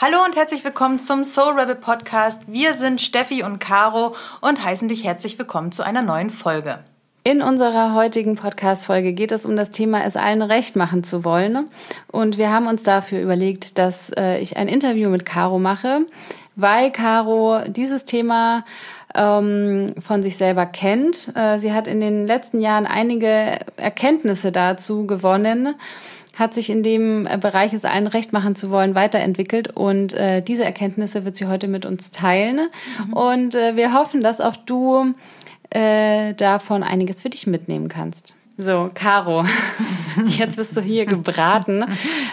Hallo und herzlich willkommen zum Soul Rebel Podcast. Wir sind Steffi und Caro und heißen dich herzlich willkommen zu einer neuen Folge. In unserer heutigen Podcast-Folge geht es um das Thema, es allen recht machen zu wollen. Und wir haben uns dafür überlegt, dass äh, ich ein Interview mit Caro mache, weil Caro dieses Thema ähm, von sich selber kennt. Äh, sie hat in den letzten Jahren einige Erkenntnisse dazu gewonnen hat sich in dem äh, Bereich, es allen recht machen zu wollen, weiterentwickelt. Und äh, diese Erkenntnisse wird sie heute mit uns teilen. Mhm. Und äh, wir hoffen, dass auch du äh, davon einiges für dich mitnehmen kannst. So, Caro, jetzt bist du hier gebraten.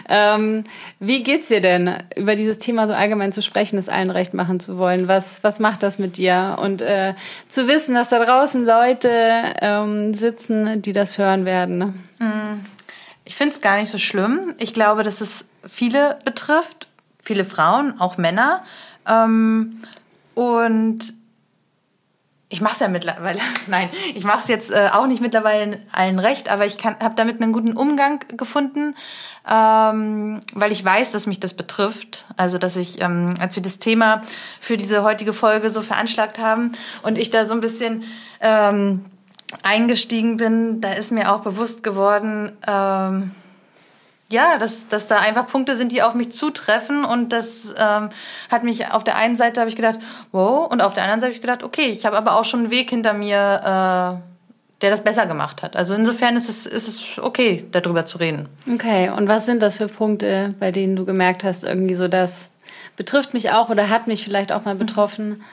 Ähm, wie geht's dir denn, über dieses Thema so allgemein zu sprechen, es allen recht machen zu wollen? Was, was macht das mit dir? Und äh, zu wissen, dass da draußen Leute ähm, sitzen, die das hören werden. Ich finde es gar nicht so schlimm. Ich glaube, dass es viele betrifft, viele Frauen, auch Männer. Ähm, und ich mache es ja mittlerweile, nein, ich mache es jetzt äh, auch nicht mittlerweile allen recht, aber ich habe damit einen guten Umgang gefunden, ähm, weil ich weiß, dass mich das betrifft. Also, dass ich, ähm, als wir das Thema für diese heutige Folge so veranschlagt haben und ich da so ein bisschen ähm, eingestiegen bin, da ist mir auch bewusst geworden, ähm, ja, dass, dass da einfach Punkte sind, die auf mich zutreffen. Und das ähm, hat mich auf der einen Seite habe ich gedacht, wow, und auf der anderen Seite habe ich gedacht, okay, ich habe aber auch schon einen Weg hinter mir, äh, der das besser gemacht hat. Also insofern ist es, ist es okay, darüber zu reden. Okay, und was sind das für Punkte, bei denen du gemerkt hast, irgendwie so, das betrifft mich auch oder hat mich vielleicht auch mal betroffen?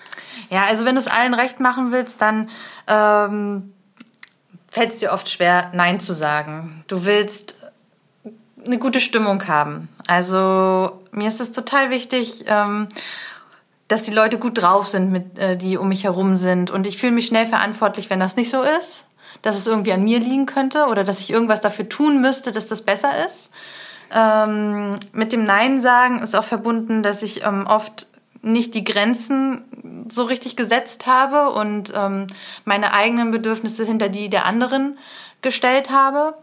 Ja, also wenn du es allen recht machen willst, dann ähm, fällt es dir oft schwer, Nein zu sagen. Du willst eine gute Stimmung haben. Also mir ist es total wichtig, ähm, dass die Leute gut drauf sind, mit, äh, die um mich herum sind. Und ich fühle mich schnell verantwortlich, wenn das nicht so ist, dass es irgendwie an mir liegen könnte oder dass ich irgendwas dafür tun müsste, dass das besser ist. Ähm, mit dem Nein sagen ist auch verbunden, dass ich ähm, oft nicht die Grenzen so richtig gesetzt habe und ähm, meine eigenen Bedürfnisse hinter die der anderen gestellt habe.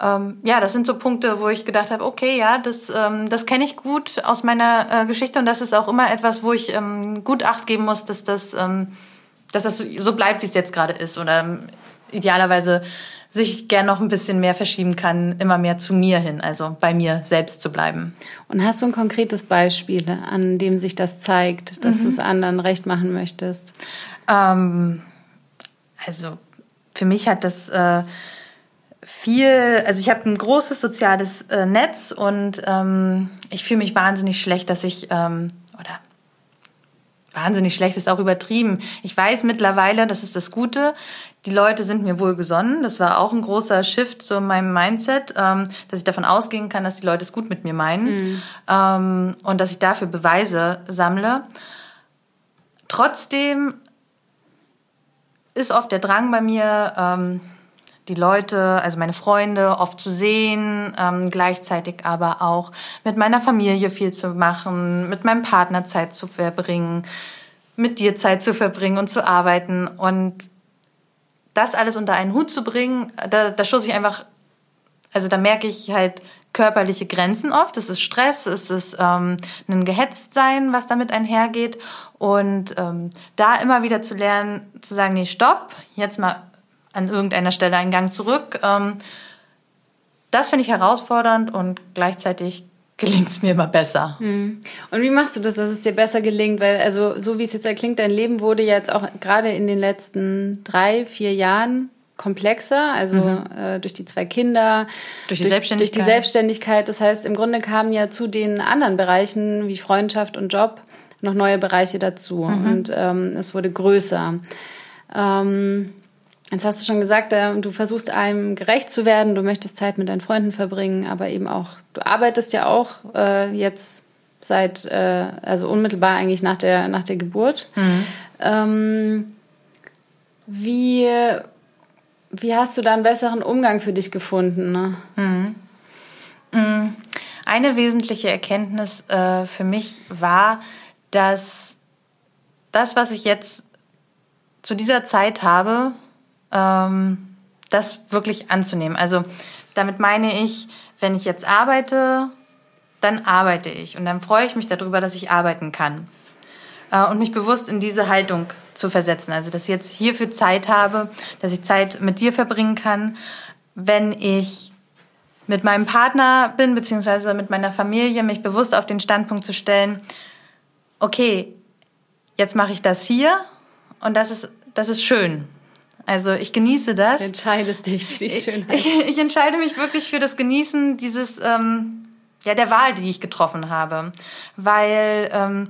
Ähm, ja, das sind so Punkte, wo ich gedacht habe, okay, ja, das, ähm, das kenne ich gut aus meiner äh, Geschichte und das ist auch immer etwas, wo ich ähm, gut Acht geben muss, dass das, ähm, dass das so bleibt, wie es jetzt gerade ist oder ähm, idealerweise sich gern noch ein bisschen mehr verschieben kann, immer mehr zu mir hin, also bei mir selbst zu bleiben. Und hast du ein konkretes Beispiel, an dem sich das zeigt, dass mhm. du es anderen recht machen möchtest? Ähm, also für mich hat das äh, viel, also ich habe ein großes soziales äh, Netz und ähm, ich fühle mich wahnsinnig schlecht, dass ich, ähm, oder wahnsinnig schlecht ist auch übertrieben. Ich weiß mittlerweile, das ist das Gute, die Leute sind mir wohlgesonnen. Das war auch ein großer Shift so in meinem Mindset, ähm, dass ich davon ausgehen kann, dass die Leute es gut mit mir meinen mhm. ähm, und dass ich dafür Beweise sammle. Trotzdem ist oft der Drang bei mir, ähm, die Leute, also meine Freunde, oft zu sehen, ähm, gleichzeitig aber auch mit meiner Familie viel zu machen, mit meinem Partner Zeit zu verbringen, mit dir Zeit zu verbringen und zu arbeiten. Und das alles unter einen Hut zu bringen, da, da stoße ich einfach, also da merke ich halt körperliche Grenzen oft. Es ist Stress, es ist ähm, ein Gehetztsein, was damit einhergeht. Und ähm, da immer wieder zu lernen, zu sagen, nee, stopp, jetzt mal an irgendeiner Stelle einen Gang zurück. Ähm, das finde ich herausfordernd und gleichzeitig gelingt es mir immer besser. Hm. Und wie machst du das, dass es dir besser gelingt? Weil, also, so wie es jetzt erklingt, dein Leben wurde jetzt auch gerade in den letzten drei, vier Jahren komplexer, also mhm. äh, durch die zwei Kinder, durch die durch, Selbstständigkeit. Durch die Selbstständigkeit. Das heißt, im Grunde kamen ja zu den anderen Bereichen wie Freundschaft und Job noch neue Bereiche dazu mhm. und ähm, es wurde größer. Ähm, Jetzt hast du schon gesagt, äh, du versuchst einem gerecht zu werden, du möchtest Zeit mit deinen Freunden verbringen, aber eben auch, du arbeitest ja auch äh, jetzt seit, äh, also unmittelbar eigentlich nach der, nach der Geburt. Mhm. Ähm, wie, wie hast du da einen besseren Umgang für dich gefunden? Ne? Mhm. mhm. Eine wesentliche Erkenntnis äh, für mich war, dass das, was ich jetzt zu dieser Zeit habe, ähm, das wirklich anzunehmen. Also damit meine ich, wenn ich jetzt arbeite, dann arbeite ich und dann freue ich mich darüber, dass ich arbeiten kann. Äh, und mich bewusst in diese Haltung zu versetzen. Also, dass ich jetzt hierfür Zeit habe, dass ich Zeit mit dir verbringen kann, wenn ich mit meinem Partner bin, beziehungsweise mit meiner Familie, mich bewusst auf den Standpunkt zu stellen, okay, jetzt mache ich das hier und das ist, das ist schön. Also ich genieße das. Du entscheidest dich für die Schönheit. Ich, ich, ich entscheide mich wirklich für das Genießen dieses, ähm, ja, der Wahl, die ich getroffen habe. Weil ähm,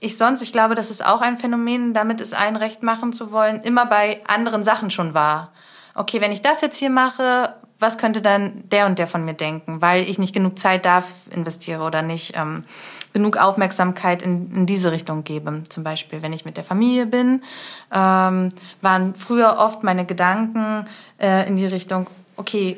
ich sonst, ich glaube, das ist auch ein Phänomen, damit es allen recht machen zu wollen, immer bei anderen Sachen schon war. Okay, wenn ich das jetzt hier mache, was könnte dann der und der von mir denken, weil ich nicht genug Zeit da investiere oder nicht ähm, genug Aufmerksamkeit in, in diese Richtung gebe. Zum Beispiel, wenn ich mit der Familie bin, ähm, waren früher oft meine Gedanken äh, in die Richtung, okay,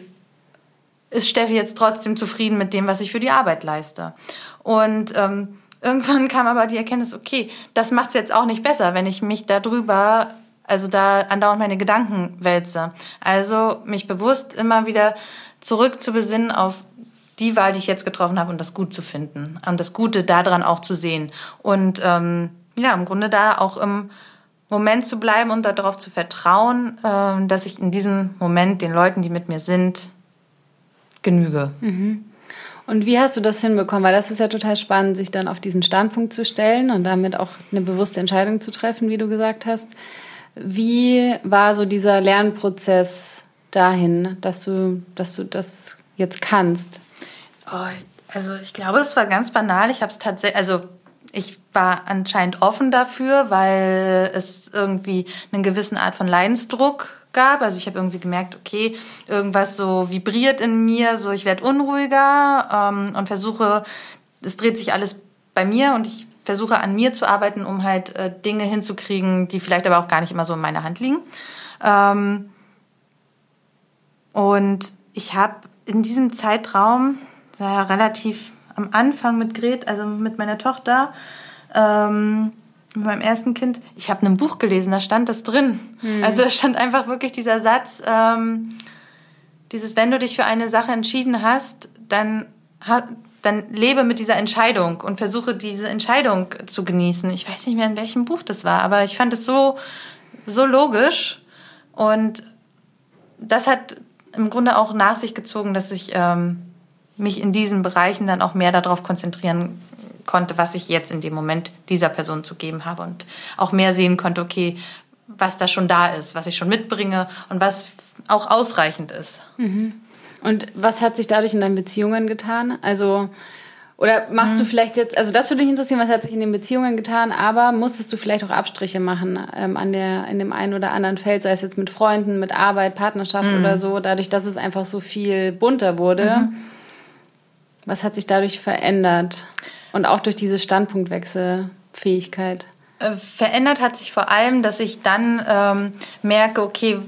ist Steffi jetzt trotzdem zufrieden mit dem, was ich für die Arbeit leiste? Und ähm, irgendwann kam aber die Erkenntnis, okay, das macht es jetzt auch nicht besser, wenn ich mich darüber also da andauernd meine Gedanken wälze. Also mich bewusst immer wieder zurück zu besinnen auf die Wahl, die ich jetzt getroffen habe und das gut zu finden und das Gute daran auch zu sehen und ähm, ja im Grunde da auch im Moment zu bleiben und darauf zu vertrauen, äh, dass ich in diesem Moment den Leuten, die mit mir sind, genüge. Mhm. Und wie hast du das hinbekommen? Weil das ist ja total spannend, sich dann auf diesen Standpunkt zu stellen und damit auch eine bewusste Entscheidung zu treffen, wie du gesagt hast. Wie war so dieser Lernprozess dahin, dass du, dass du das jetzt kannst? Oh, also ich glaube, es war ganz banal. Ich habe es tatsächlich, also ich war anscheinend offen dafür, weil es irgendwie eine gewisse Art von Leidensdruck gab. Also ich habe irgendwie gemerkt, okay, irgendwas so vibriert in mir, so ich werde unruhiger ähm, und versuche, es dreht sich alles bei mir und ich versuche an mir zu arbeiten, um halt äh, Dinge hinzukriegen, die vielleicht aber auch gar nicht immer so in meiner Hand liegen. Ähm, und ich habe in diesem Zeitraum, ja relativ am Anfang mit Gret, also mit meiner Tochter, ähm, mit meinem ersten Kind, ich habe ein Buch gelesen, da stand das drin. Hm. Also da stand einfach wirklich dieser Satz, ähm, dieses, wenn du dich für eine Sache entschieden hast, dann, dann lebe mit dieser Entscheidung und versuche diese Entscheidung zu genießen. Ich weiß nicht mehr, in welchem Buch das war, aber ich fand es so, so logisch und das hat im Grunde auch nach sich gezogen, dass ich ähm, mich in diesen Bereichen dann auch mehr darauf konzentrieren konnte, was ich jetzt in dem Moment dieser Person zu geben habe und auch mehr sehen konnte, okay, was da schon da ist, was ich schon mitbringe und was auch ausreichend ist. Mhm. Und was hat sich dadurch in deinen Beziehungen getan? Also, oder machst mhm. du vielleicht jetzt, also das würde mich interessieren, was hat sich in den Beziehungen getan, aber musstest du vielleicht auch Abstriche machen ähm, an der, in dem einen oder anderen Feld, sei es jetzt mit Freunden, mit Arbeit, Partnerschaft mhm. oder so, dadurch, dass es einfach so viel bunter wurde. Mhm. Was hat sich dadurch verändert? Und auch durch diese Standpunktwechselfähigkeit? Äh, verändert hat sich vor allem, dass ich dann ähm, merke, okay,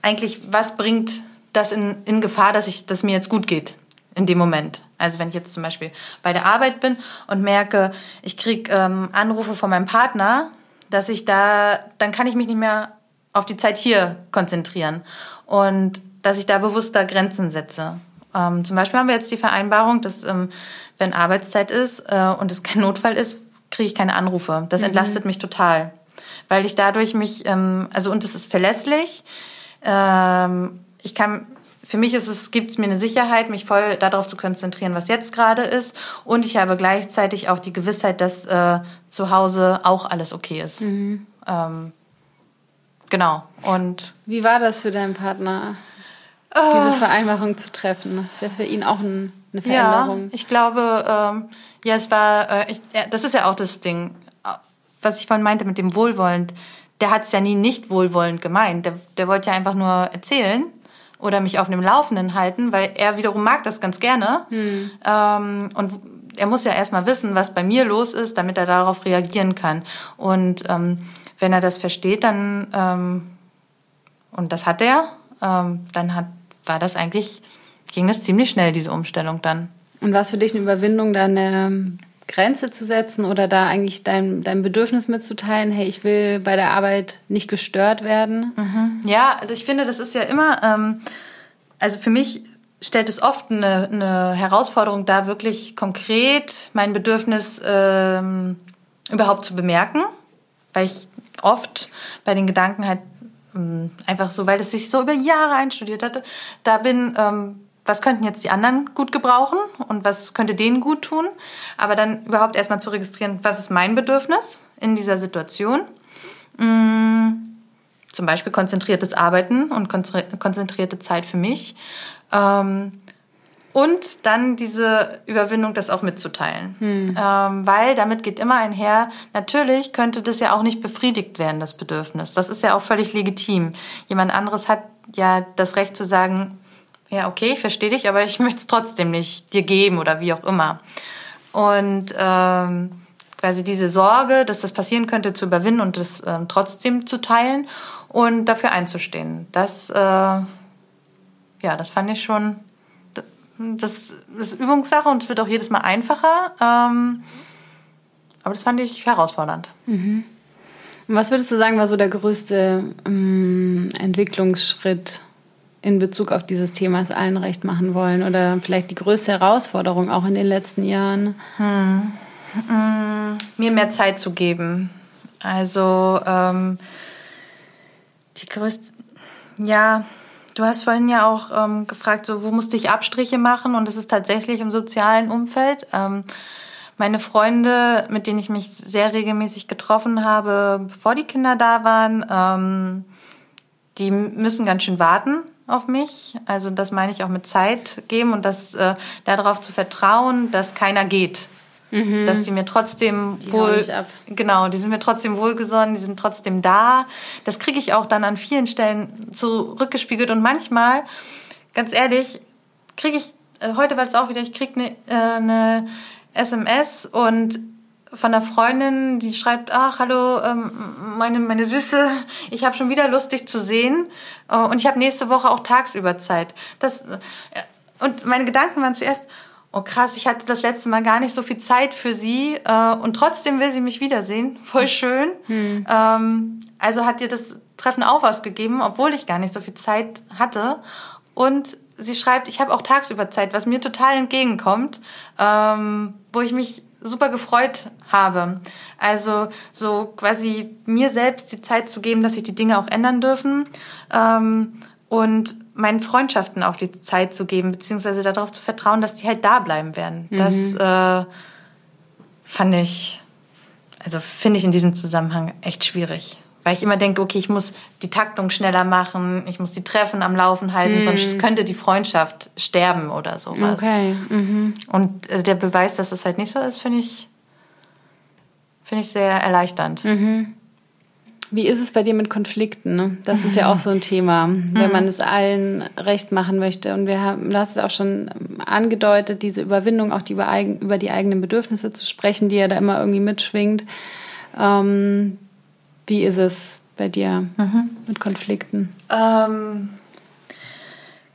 eigentlich, was bringt das in, in Gefahr, dass, ich, dass mir jetzt gut geht in dem Moment. Also wenn ich jetzt zum Beispiel bei der Arbeit bin und merke, ich kriege ähm, Anrufe von meinem Partner, dass ich da, dann kann ich mich nicht mehr auf die Zeit hier konzentrieren und dass ich da bewusster Grenzen setze. Ähm, zum Beispiel haben wir jetzt die Vereinbarung, dass ähm, wenn Arbeitszeit ist äh, und es kein Notfall ist, kriege ich keine Anrufe. Das mhm. entlastet mich total, weil ich dadurch mich, ähm, also und es ist verlässlich. Ähm, ich kann, für mich ist es, gibt es mir eine Sicherheit, mich voll darauf zu konzentrieren, was jetzt gerade ist. Und ich habe gleichzeitig auch die Gewissheit, dass äh, zu Hause auch alles okay ist. Mhm. Ähm, genau. Und wie war das für deinen Partner, diese ah. Vereinbarung zu treffen? Das ist ja für ihn auch ein, eine Veränderung. Ja, ich glaube, ähm, ja, es war, äh, ich, ja, das ist ja auch das Ding, was ich vorhin meinte mit dem Wohlwollend. Der hat es ja nie nicht wohlwollend gemeint. Der, der wollte ja einfach nur erzählen oder mich auf dem Laufenden halten, weil er wiederum mag das ganz gerne. Hm. Ähm, und er muss ja erstmal wissen, was bei mir los ist, damit er darauf reagieren kann. Und ähm, wenn er das versteht, dann, ähm, und das hat er, ähm, dann hat, war das eigentlich, ging das ziemlich schnell, diese Umstellung dann. Und war es für dich eine Überwindung, da eine Grenze zu setzen oder da eigentlich dein, dein Bedürfnis mitzuteilen, hey, ich will bei der Arbeit nicht gestört werden? Mhm. Ja, also ich finde, das ist ja immer, ähm, also für mich stellt es oft eine, eine Herausforderung dar, wirklich konkret mein Bedürfnis ähm, überhaupt zu bemerken, weil ich oft bei den Gedanken halt ähm, einfach so, weil es sich so über Jahre einstudiert hatte, da bin, ähm, was könnten jetzt die anderen gut gebrauchen und was könnte denen gut tun, aber dann überhaupt erstmal zu registrieren, was ist mein Bedürfnis in dieser Situation. Mhm. Zum Beispiel konzentriertes Arbeiten und konzentrierte Zeit für mich. Ähm, und dann diese Überwindung, das auch mitzuteilen. Hm. Ähm, weil damit geht immer einher, natürlich könnte das ja auch nicht befriedigt werden, das Bedürfnis. Das ist ja auch völlig legitim. Jemand anderes hat ja das Recht zu sagen, ja, okay, ich verstehe dich, aber ich möchte es trotzdem nicht dir geben oder wie auch immer. Und ähm, quasi diese Sorge, dass das passieren könnte, zu überwinden und das ähm, trotzdem zu teilen und dafür einzustehen. Das, äh, ja, das fand ich schon das ist Übungssache und es wird auch jedes Mal einfacher. Ähm, aber das fand ich herausfordernd. Mhm. Was würdest du sagen, war so der größte ähm, Entwicklungsschritt in Bezug auf dieses Thema, es allen recht machen wollen? Oder vielleicht die größte Herausforderung auch in den letzten Jahren? Hm. Hm. Mir mehr Zeit zu geben. Also ähm, die größte, ja, Du hast vorhin ja auch ähm, gefragt, so, wo musste ich Abstriche machen? Und das ist tatsächlich im sozialen Umfeld. Ähm, meine Freunde, mit denen ich mich sehr regelmäßig getroffen habe, bevor die Kinder da waren, ähm, die müssen ganz schön warten auf mich. Also das meine ich auch mit Zeit geben und das äh, darauf zu vertrauen, dass keiner geht. Mhm. Dass die mir trotzdem die wohl. Genau, die sind mir trotzdem wohlgesonnen, die sind trotzdem da. Das kriege ich auch dann an vielen Stellen zurückgespiegelt. Und manchmal, ganz ehrlich, kriege ich, äh, heute war das auch wieder, ich kriege eine, äh, eine SMS und von einer Freundin, die schreibt, ach, hallo, ähm, meine, meine Süße, ich habe schon wieder Lust, dich zu sehen. Äh, und ich habe nächste Woche auch tagsüber Zeit. Das, äh, und meine Gedanken waren zuerst, oh krass, ich hatte das letzte Mal gar nicht so viel Zeit für sie äh, und trotzdem will sie mich wiedersehen. Voll schön. Hm. Ähm, also hat ihr das Treffen auch was gegeben, obwohl ich gar nicht so viel Zeit hatte. Und sie schreibt, ich habe auch tagsüber Zeit, was mir total entgegenkommt, ähm, wo ich mich super gefreut habe. Also so quasi mir selbst die Zeit zu geben, dass sich die Dinge auch ändern dürfen. Ähm, und meinen Freundschaften auch die Zeit zu geben, beziehungsweise darauf zu vertrauen, dass die halt da bleiben werden. Mhm. Das äh, fand ich, also finde ich in diesem Zusammenhang echt schwierig. Weil ich immer denke, okay, ich muss die Taktung schneller machen, ich muss die Treffen am Laufen halten, mhm. sonst könnte die Freundschaft sterben oder sowas. Okay. Mhm. Und äh, der Beweis, dass das halt nicht so ist, finde ich, finde ich sehr erleichternd. Mhm. Wie ist es bei dir mit Konflikten? Ne? Das ist ja auch so ein Thema, wenn man es allen recht machen möchte. Und wir haben, du hast es auch schon angedeutet, diese Überwindung, auch die über, eigen, über die eigenen Bedürfnisse zu sprechen, die ja da immer irgendwie mitschwingt. Ähm, wie ist es bei dir mhm. mit Konflikten? Ähm,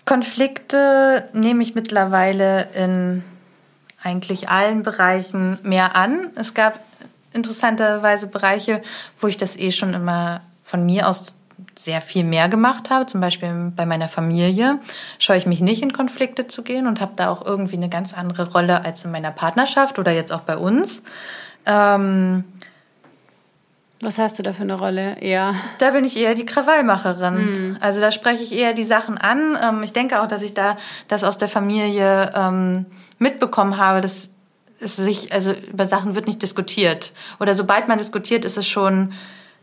Konflikte nehme ich mittlerweile in eigentlich allen Bereichen mehr an. Es gab interessanterweise Bereiche, wo ich das eh schon immer von mir aus sehr viel mehr gemacht habe. Zum Beispiel bei meiner Familie scheue ich mich nicht in Konflikte zu gehen und habe da auch irgendwie eine ganz andere Rolle als in meiner Partnerschaft oder jetzt auch bei uns. Ähm, was hast du da für eine Rolle? Eher? Da bin ich eher die Krawallmacherin. Mhm. Also da spreche ich eher die Sachen an. Ähm, ich denke auch, dass ich da das aus der Familie ähm, mitbekommen habe, dass es sich, also über Sachen wird nicht diskutiert. Oder sobald man diskutiert, ist es schon,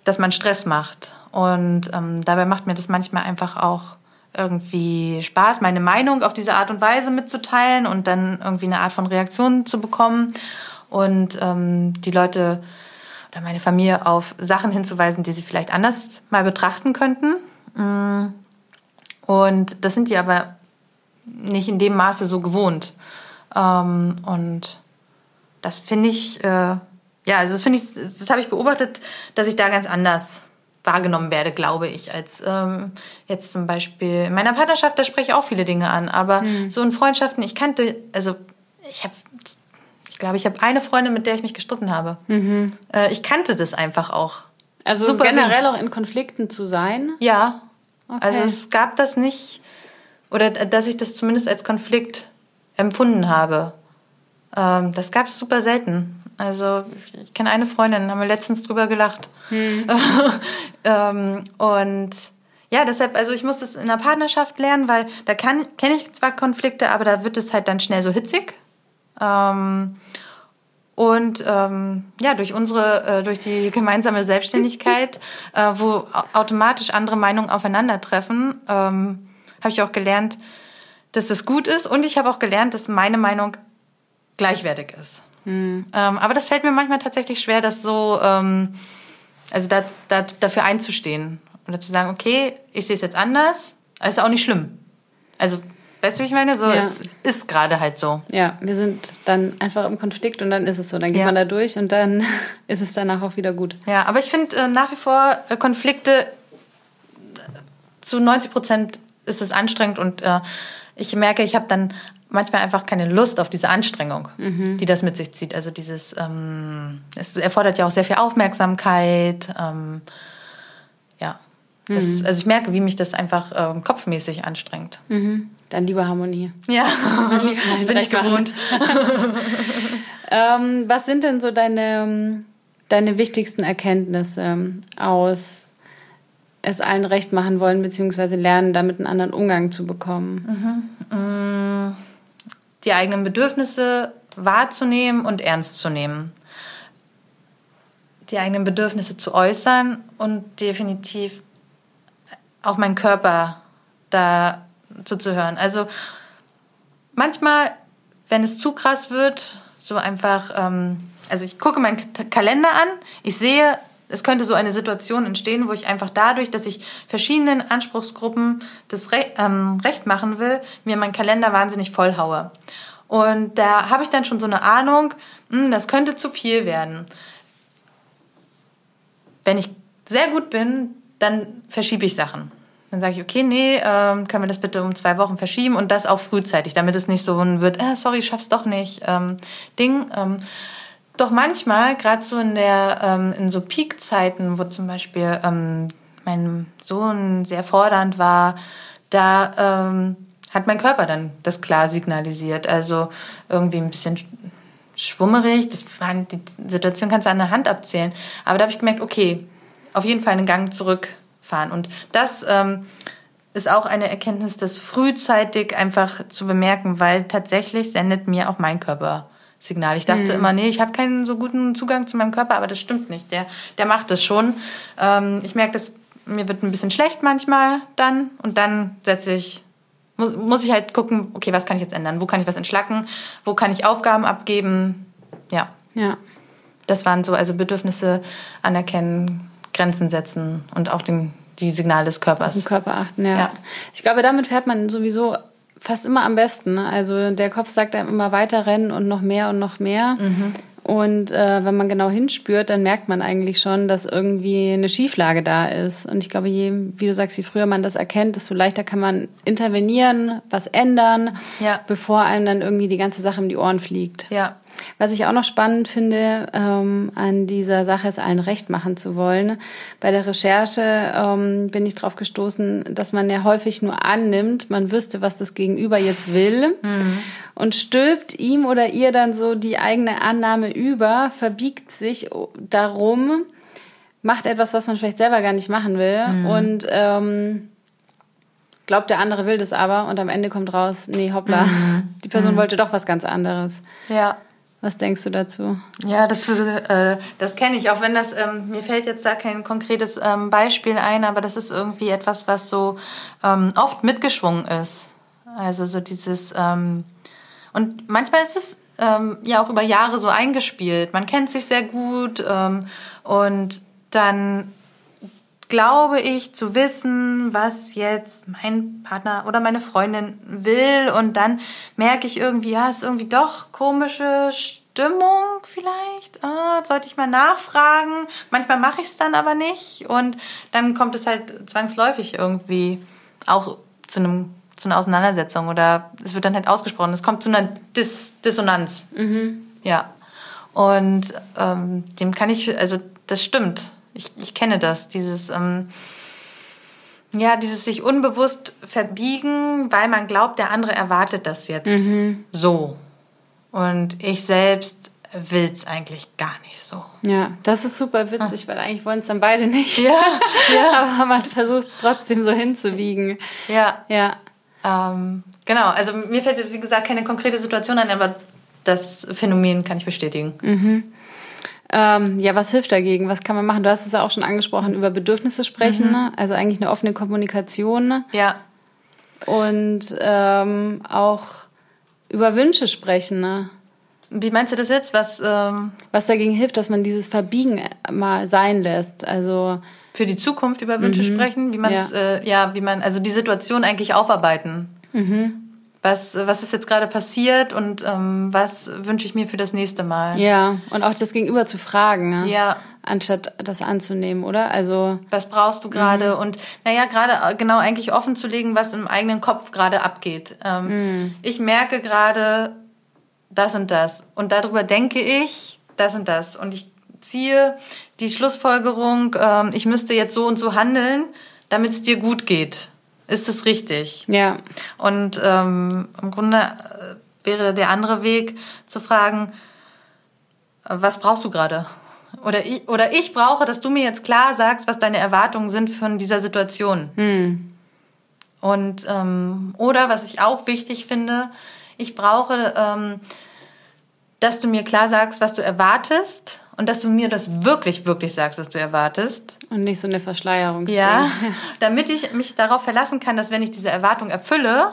dass man Stress macht. Und ähm, dabei macht mir das manchmal einfach auch irgendwie Spaß, meine Meinung auf diese Art und Weise mitzuteilen und dann irgendwie eine Art von Reaktion zu bekommen und die Leute oder meine Familie auf Sachen hinzuweisen, die sie vielleicht anders mal betrachten könnten. Mm. Und das sind die aber nicht in dem Maße so gewohnt. Ähm, und das finde ich, äh, ja, also das finde ich, das habe ich beobachtet, dass ich da ganz anders wahrgenommen werde, glaube ich, als ähm, jetzt zum Beispiel in meiner Partnerschaft, da spreche ich auch viele Dinge an, aber mhm. so in Freundschaften, ich kannte, also ich habe, ich glaube, ich habe eine Freundin, mit der ich mich gestritten habe. Mhm. Äh, ich kannte das einfach auch. Also Super generell auch in Konflikten zu sein? Ja. Okay. Also es gab das nicht oder dass ich das zumindest als Konflikt empfunden habe. Ähm, das gab es super selten. Also ich kenne eine Freundin, haben wir letztens drüber gelacht. Hm. ähm, und ja, deshalb, also ich muss das in der Partnerschaft lernen, weil da kenne ich zwar Konflikte, aber da wird es halt dann schnell so hitzig. Ähm, und ähm, ja, durch unsere, äh, durch die gemeinsame Selbstständigkeit, äh, wo automatisch andere Meinungen aufeinandertreffen, ähm, habe ich auch gelernt, dass das gut ist. Und ich habe auch gelernt, dass meine Meinung gleichwertig ist. Mhm. Ähm, aber das fällt mir manchmal tatsächlich schwer, das so, ähm, also da, da, dafür einzustehen. Oder zu sagen, okay, ich sehe es jetzt anders, ist auch nicht schlimm. Also, weißt du, wie ich meine? So, ja. es ist gerade halt so. Ja, wir sind dann einfach im Konflikt und dann ist es so. Dann geht ja. man da durch und dann ist es danach auch wieder gut. Ja, aber ich finde äh, nach wie vor äh, Konflikte zu 90 Prozent ist es anstrengend und äh, ich merke, ich habe dann manchmal einfach keine Lust auf diese Anstrengung, mhm. die das mit sich zieht. Also dieses, ähm, es erfordert ja auch sehr viel Aufmerksamkeit. Ähm, ja, das, mhm. also ich merke, wie mich das einfach ähm, kopfmäßig anstrengt. Mhm. Dann lieber Harmonie. Ja, bin ich gewohnt. ähm, was sind denn so deine, deine wichtigsten Erkenntnisse aus es allen recht machen wollen, beziehungsweise lernen, damit einen anderen Umgang zu bekommen? Mhm. Mm die eigenen Bedürfnisse wahrzunehmen und ernst zu nehmen. Die eigenen Bedürfnisse zu äußern und definitiv auch meinen Körper da zuzuhören. Also manchmal, wenn es zu krass wird, so einfach, ähm, also ich gucke meinen Kalender an, ich sehe, es könnte so eine Situation entstehen, wo ich einfach dadurch, dass ich verschiedenen Anspruchsgruppen das Re ähm, Recht machen will, mir meinen Kalender wahnsinnig vollhaue. Und da habe ich dann schon so eine Ahnung, mh, hm, das könnte zu viel werden. Wenn ich sehr gut bin, dann verschiebe ich Sachen. Dann sage ich, okay, nee, ähm, können wir das bitte um zwei Wochen verschieben und das auch frühzeitig, damit es nicht so ein wird, äh, sorry, ich schaff's doch nicht, ähm, Ding. Ähm, doch manchmal, gerade so in der, ähm, in so Peak-Zeiten, wo zum Beispiel ähm, mein Sohn sehr fordernd war, da ähm, hat mein Körper dann das klar signalisiert. Also irgendwie ein bisschen schwummerig, das war, die Situation kannst du an der Hand abzählen. Aber da habe ich gemerkt, okay, auf jeden Fall einen Gang zurückfahren. Und das ähm, ist auch eine Erkenntnis, das frühzeitig einfach zu bemerken, weil tatsächlich sendet mir auch mein Körper Signal. Ich dachte mhm. immer, nee, ich habe keinen so guten Zugang zu meinem Körper, aber das stimmt nicht. Der, der macht das schon. Ähm, ich merke, dass mir wird ein bisschen schlecht manchmal dann und dann setze ich muss, muss ich halt gucken, okay, was kann ich jetzt ändern? Wo kann ich was entschlacken? Wo kann ich Aufgaben abgeben? Ja. Ja. Das waren so, also Bedürfnisse anerkennen, Grenzen setzen und auch den, die Signale des Körpers. Den Körper achten, ja. ja. Ich glaube, damit fährt man sowieso fast immer am besten. Ne? Also der Kopf sagt einem immer weiter rennen und noch mehr und noch mehr. Mhm. Und äh, wenn man genau hinspürt, dann merkt man eigentlich schon, dass irgendwie eine Schieflage da ist. Und ich glaube, je, wie du sagst, je früher man das erkennt, desto leichter kann man intervenieren, was ändern, ja. bevor einem dann irgendwie die ganze Sache um die Ohren fliegt. Ja. Was ich auch noch spannend finde, ähm, an dieser Sache ist, allen recht machen zu wollen. Bei der Recherche ähm, bin ich darauf gestoßen, dass man ja häufig nur annimmt, man wüsste, was das Gegenüber jetzt will mhm. und stülpt ihm oder ihr dann so die eigene Annahme über, verbiegt sich darum, macht etwas, was man vielleicht selber gar nicht machen will mhm. und ähm, glaubt, der andere will das aber und am Ende kommt raus, nee, hoppla, mhm. die Person mhm. wollte doch was ganz anderes. Ja. Was denkst du dazu? Ja, das, äh, das kenne ich, auch wenn das, ähm, mir fällt jetzt da kein konkretes ähm, Beispiel ein, aber das ist irgendwie etwas, was so ähm, oft mitgeschwungen ist. Also so dieses, ähm, und manchmal ist es ähm, ja auch über Jahre so eingespielt. Man kennt sich sehr gut ähm, und dann glaube ich zu wissen, was jetzt mein Partner oder meine Freundin will und dann merke ich irgendwie, ja, ist irgendwie doch komische Stimmung vielleicht. Ah, sollte ich mal nachfragen. Manchmal mache ich es dann aber nicht und dann kommt es halt zwangsläufig irgendwie auch zu einem zu einer Auseinandersetzung oder es wird dann halt ausgesprochen. Es kommt zu einer Dis Dissonanz. Mhm. Ja. Und ähm, dem kann ich, also das stimmt ich, ich kenne das, dieses, ähm, Ja, dieses sich unbewusst verbiegen, weil man glaubt, der andere erwartet das jetzt so. Und ich selbst will es eigentlich gar nicht so. Ja, das ist super witzig, weil eigentlich wollen es dann beide nicht. Ja, ja. Aber man versucht es trotzdem so hinzubiegen. Ja. Ja. Ähm, genau, also mir fällt jetzt, wie gesagt, keine konkrete Situation ein, aber das Phänomen kann ich bestätigen. Ähm, ja, was hilft dagegen? Was kann man machen? Du hast es ja auch schon angesprochen, über Bedürfnisse sprechen, ne? also eigentlich eine offene Kommunikation ne? Ja. und ähm, auch über Wünsche sprechen. Ne? Wie meinst du das jetzt? Was ähm, Was dagegen hilft, dass man dieses Verbiegen mal sein lässt. Also für die Zukunft über Wünsche sprechen? Wie man es, Ja. äh, ja, wie man, also die Situation eigentlich aufarbeiten. Was, was ist jetzt gerade passiert und ähm, was wünsche ich mir für das nächste Mal? ja, und auch das Gegenüber zu fragen, ne? Ja. anstatt das anzunehmen, oder? Also Was brauchst du gerade? Und naja, gerade äh, genau eigentlich offen zu legen, was im eigenen Kopf gerade abgeht. Ähm, Ich merke gerade das und das. Und darüber denke ich das und das. Und ich ziehe die Schlussfolgerung, ähm, ich müsste jetzt so und so handeln, damit es dir gut geht. Ist es richtig? ja, Und ähm, im Grunde äh, wäre der andere Weg zu fragen, äh, was brauchst du gerade? Oder ich, oder ich brauche, dass du mir jetzt klar sagst, was deine Erwartungen sind von dieser Situation. Und ähm, oder was ich auch wichtig finde, ich brauche, ähm, dass du mir klar sagst, was du erwartest und dass du mir das wirklich, wirklich sagst, was du erwartest. und nicht so eine Verschleierung. Ja, damit ich mich darauf verlassen kann, dass wenn ich diese Erwartung erfülle,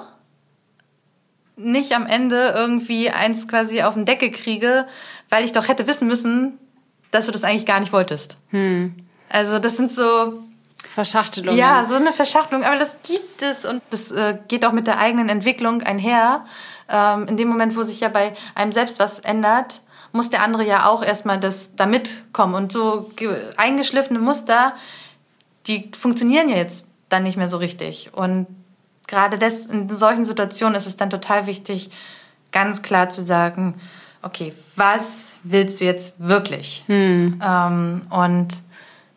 nicht am Ende irgendwie eins quasi auf den Deckel kriege, weil ich doch hätte wissen müssen, dass du das eigentlich gar nicht wolltest. Also das sind so, Verschachtelung. ja, so eine Verschachtelung, aber das gibt es und das äh, geht auch mit der eigenen Entwicklung einher. Ähm, in dem Moment, wo sich ja bei einem selbst was ändert, muss der andere ja auch erstmal das da mitkommen. Und so ge- eingeschliffene Muster, die funktionieren ja jetzt dann nicht mehr so richtig. Und gerade das, in solchen Situationen ist es dann total wichtig, ganz klar zu sagen, okay, was willst du jetzt wirklich? Ähm, und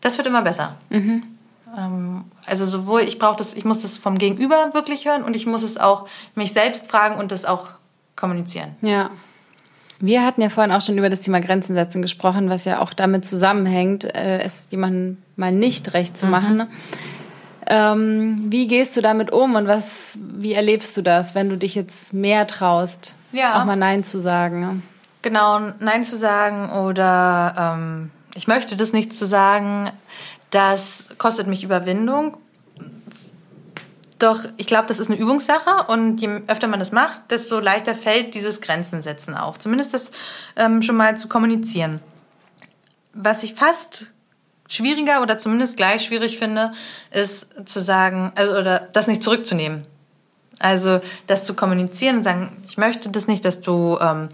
das wird immer besser. Ähm, also sowohl ich brauche das, ich muss das vom Gegenüber wirklich hören und ich muss es auch mich selbst fragen und das auch kommunizieren. Ja. Wir hatten ja vorhin auch schon über das Thema Grenzen setzen gesprochen, was ja auch damit zusammenhängt, äh, es jemandem mal nicht recht Mhm. zu machen. Ähm, wie gehst du damit um und was, wie erlebst du das, wenn du dich jetzt mehr traust, Ja. auch mal Nein zu sagen? Genau, Nein zu sagen oder ähm, ich möchte das nicht zu sagen, das kostet mich Überwindung. Doch ich glaube, das ist eine Übungssache und je öfter man das macht, desto leichter fällt dieses Grenzen setzen auch. Zumindest das ähm, schon mal zu kommunizieren. Was ich fast schwieriger oder zumindest gleich schwierig finde, ist zu sagen, also, oder das nicht zurückzunehmen. Also das zu kommunizieren und sagen, ich möchte das nicht, dass du ähm,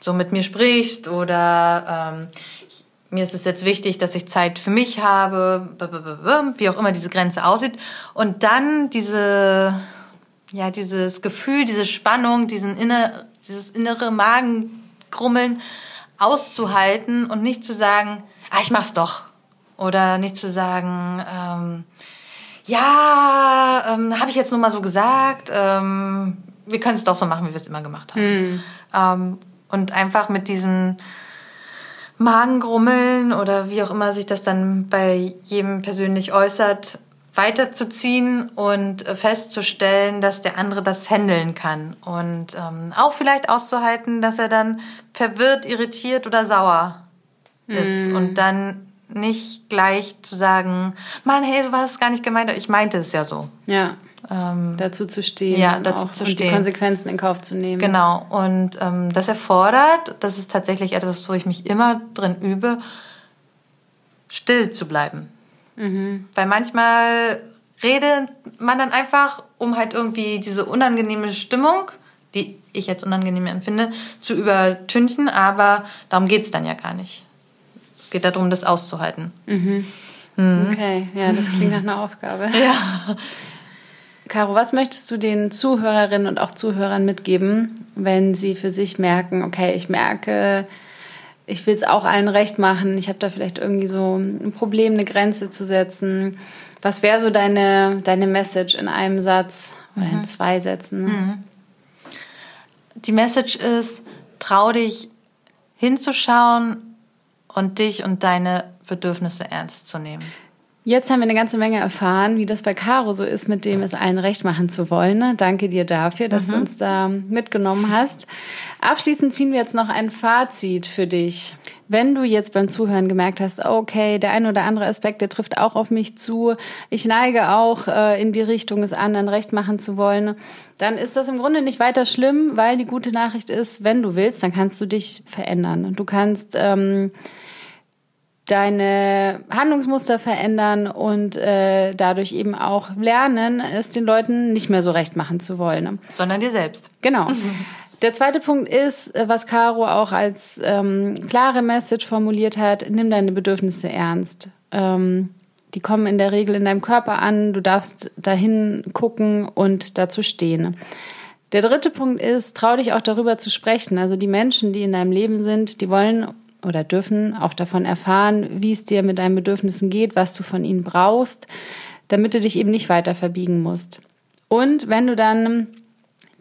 so mit mir sprichst oder ähm, ich, mir ist es jetzt wichtig, dass ich Zeit für mich habe, wie auch immer diese Grenze aussieht. Und dann diese, ja, dieses Gefühl, diese Spannung, diesen inner, dieses innere Magengrummeln auszuhalten und nicht zu sagen, ah, ich mach's doch. Oder nicht zu sagen, ähm, ja, ähm, habe ich jetzt nur mal so gesagt, ähm, wir können es doch so machen, wie wir es immer gemacht haben. Ähm, und einfach mit diesen Magengrummeln oder wie auch immer sich das dann bei jedem persönlich äußert, weiterzuziehen und äh, festzustellen, dass der andere das handeln kann. Und ähm, auch vielleicht auszuhalten, dass er dann verwirrt, irritiert oder sauer ist. Und dann nicht gleich zu sagen, Mann, hey, so war das gar nicht gemeint. Ich meinte es ja so. Ja, Ähm, dazu zu stehen. Ja, und dazu auch, zu und die. Konsequenzen in Kauf zu nehmen. Genau. Und ähm, das erfordert, das ist tatsächlich etwas, wo ich mich immer drin übe, still zu bleiben. Weil manchmal redet man dann einfach, um halt irgendwie diese unangenehme Stimmung, die ich jetzt unangenehm empfinde, zu übertünchen, aber darum geht's dann ja gar nicht. Es geht darum, das auszuhalten. Okay, ja, das klingt nach einer Aufgabe. Ja. Caro, was möchtest du den Zuhörerinnen und auch Zuhörern mitgeben, wenn sie für sich merken, okay, ich merke, ich will es auch allen recht machen, ich habe da vielleicht irgendwie so ein Problem, eine Grenze zu setzen. Was wäre so deine, deine Message in einem Satz oder mhm. in zwei Sätzen? Ne? Mhm. Die Message ist, trau dich hinzuschauen und dich und deine Bedürfnisse ernst zu nehmen. Jetzt haben wir eine ganze Menge erfahren, wie das bei Caro so ist, mit dem es allen recht machen zu wollen. Ne? Danke dir dafür, dass mhm. du uns da mitgenommen hast. Abschließend ziehen wir jetzt noch ein Fazit für dich. Wenn du jetzt beim Zuhören gemerkt hast, okay, der eine oder andere Aspekt, der trifft auch auf mich zu, ich neige auch äh, in die Richtung, es anderen recht machen zu wollen, dann ist das im Grunde nicht weiter schlimm, weil die gute Nachricht ist, wenn du willst, dann kannst du dich verändern. Du kannst ähm, deine Handlungsmuster verändern und äh, dadurch eben auch lernen, es den Leuten nicht mehr so recht machen zu wollen. Sondern dir selbst. Genau. Der zweite Punkt ist, was Caro auch als ähm, klare Message formuliert hat, nimm deine Bedürfnisse ernst. Ähm, die kommen in der Regel in deinem Körper an, du darfst dahin gucken und dazu stehen. Der dritte Punkt ist, trau dich auch darüber zu sprechen. Also die Menschen, die in deinem Leben sind, die wollen oder dürfen auch davon erfahren, wie es dir mit deinen Bedürfnissen geht, was du von ihnen brauchst, damit du dich eben nicht weiter verbiegen musst. Und wenn du dann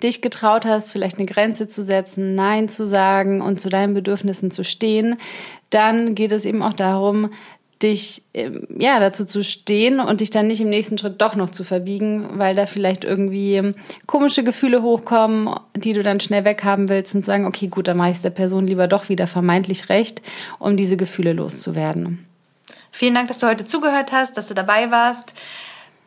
dich getraut hast, vielleicht eine Grenze zu setzen, Nein zu sagen und zu deinen Bedürfnissen zu stehen, dann geht es eben auch darum, dich ähm, ja dazu zu stehen und dich dann nicht im nächsten Schritt doch noch zu verbiegen, weil da vielleicht irgendwie ähm, komische Gefühle hochkommen, die du dann schnell weghaben willst und sagen, okay, gut, dann mache ich es der Person lieber doch wieder vermeintlich recht, um diese Gefühle loszuwerden. Vielen Dank, dass du heute zugehört hast, dass du dabei warst.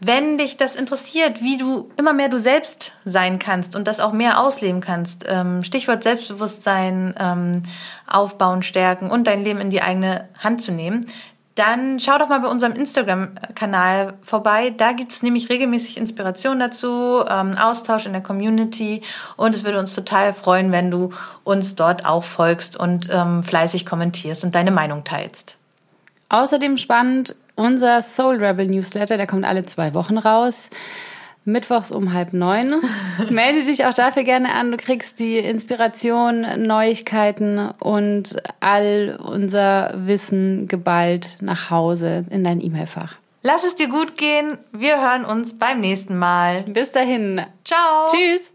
Wenn dich das interessiert, wie du immer mehr du selbst sein kannst und das auch mehr ausleben kannst, ähm, Stichwort Selbstbewusstsein aufbauen, stärken und dein Leben in die eigene Hand zu nehmen, dann schau doch mal bei unserem Instagram-Kanal vorbei. Da gibt es nämlich regelmäßig Inspiration dazu, ähm, Austausch in der Community und es würde uns total freuen, wenn du uns dort auch folgst und ähm, fleißig kommentierst und deine Meinung teilst. Außerdem spannend unser Soul Rebel Newsletter, der kommt alle zwei Wochen raus mittwochs um halb neun. Melde dich auch dafür gerne an. Du kriegst die Inspiration, Neuigkeiten und all unser Wissen geballt nach Hause in dein E-Mail-Fach. Lass es dir gut gehen. Wir hören uns beim nächsten Mal. Bis dahin. Ciao. Tschüss.